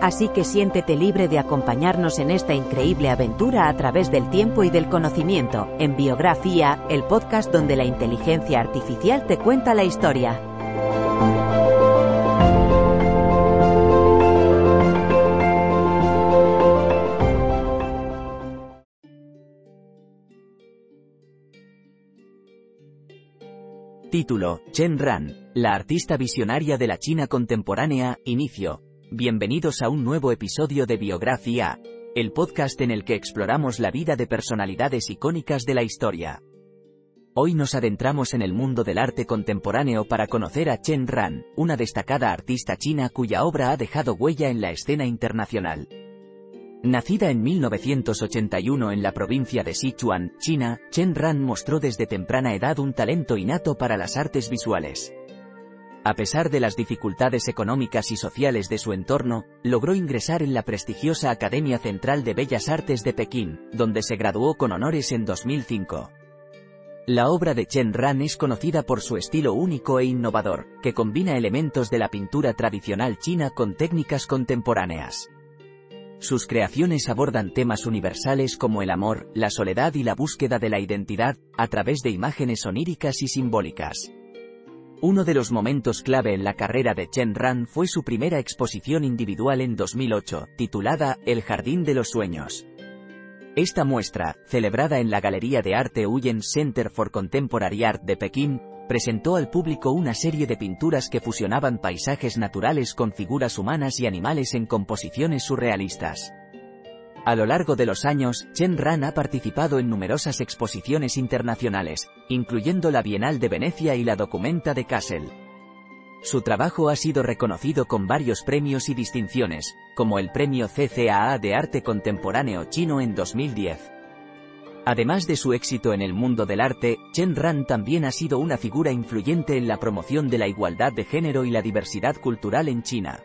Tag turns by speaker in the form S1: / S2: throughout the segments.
S1: Así que siéntete libre de acompañarnos en esta increíble aventura a través del tiempo y del conocimiento, en Biografía, el podcast donde la inteligencia artificial te cuenta la historia.
S2: Título, Chen Ran, la artista visionaria de la China contemporánea, inicio. Bienvenidos a un nuevo episodio de Biografía, el podcast en el que exploramos la vida de personalidades icónicas de la historia. Hoy nos adentramos en el mundo del arte contemporáneo para conocer a Chen Ran, una destacada artista china cuya obra ha dejado huella en la escena internacional. Nacida en 1981 en la provincia de Sichuan, China, Chen Ran mostró desde temprana edad un talento innato para las artes visuales. A pesar de las dificultades económicas y sociales de su entorno, logró ingresar en la prestigiosa Academia Central de Bellas Artes de Pekín, donde se graduó con honores en 2005. La obra de Chen Ran es conocida por su estilo único e innovador, que combina elementos de la pintura tradicional china con técnicas contemporáneas. Sus creaciones abordan temas universales como el amor, la soledad y la búsqueda de la identidad, a través de imágenes oníricas y simbólicas. Uno de los momentos clave en la carrera de Chen Ran fue su primera exposición individual en 2008, titulada El Jardín de los Sueños. Esta muestra, celebrada en la Galería de Arte Huyen Center for Contemporary Art de Pekín, presentó al público una serie de pinturas que fusionaban paisajes naturales con figuras humanas y animales en composiciones surrealistas. A lo largo de los años, Chen Ran ha participado en numerosas exposiciones internacionales, incluyendo la Bienal de Venecia y la Documenta de Kassel. Su trabajo ha sido reconocido con varios premios y distinciones, como el Premio CCAA de Arte Contemporáneo Chino en 2010. Además de su éxito en el mundo del arte, Chen Ran también ha sido una figura influyente en la promoción de la igualdad de género y la diversidad cultural en China.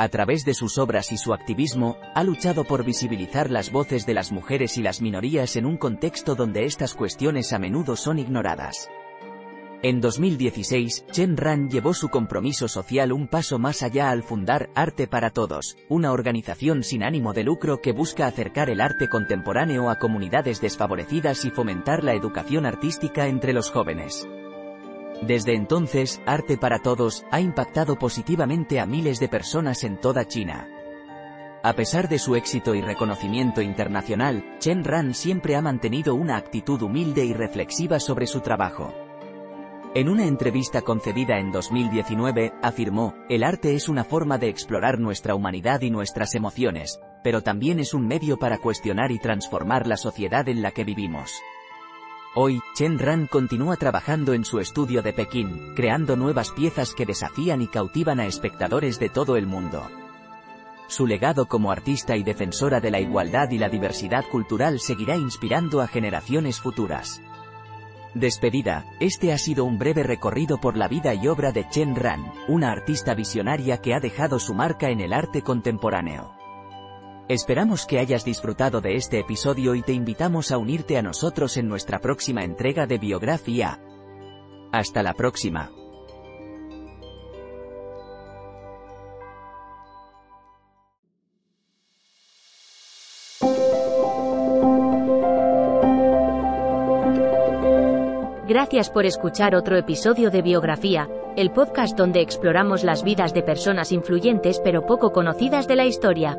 S2: A través de sus obras y su activismo, ha luchado por visibilizar las voces de las mujeres y las minorías en un contexto donde estas cuestiones a menudo son ignoradas. En 2016, Chen Ran llevó su compromiso social un paso más allá al fundar Arte para Todos, una organización sin ánimo de lucro que busca acercar el arte contemporáneo a comunidades desfavorecidas y fomentar la educación artística entre los jóvenes. Desde entonces, Arte para Todos ha impactado positivamente a miles de personas en toda China. A pesar de su éxito y reconocimiento internacional, Chen Ran siempre ha mantenido una actitud humilde y reflexiva sobre su trabajo. En una entrevista concedida en 2019, afirmó, el arte es una forma de explorar nuestra humanidad y nuestras emociones, pero también es un medio para cuestionar y transformar la sociedad en la que vivimos. Hoy, Chen Ran continúa trabajando en su estudio de Pekín, creando nuevas piezas que desafían y cautivan a espectadores de todo el mundo. Su legado como artista y defensora de la igualdad y la diversidad cultural seguirá inspirando a generaciones futuras. Despedida, este ha sido un breve recorrido por la vida y obra de Chen Ran, una artista visionaria que ha dejado su marca en el arte contemporáneo. Esperamos que hayas disfrutado de este episodio y te invitamos a unirte a nosotros en nuestra próxima entrega de Biografía. Hasta la próxima.
S1: Gracias por escuchar otro episodio de Biografía, el podcast donde exploramos las vidas de personas influyentes pero poco conocidas de la historia.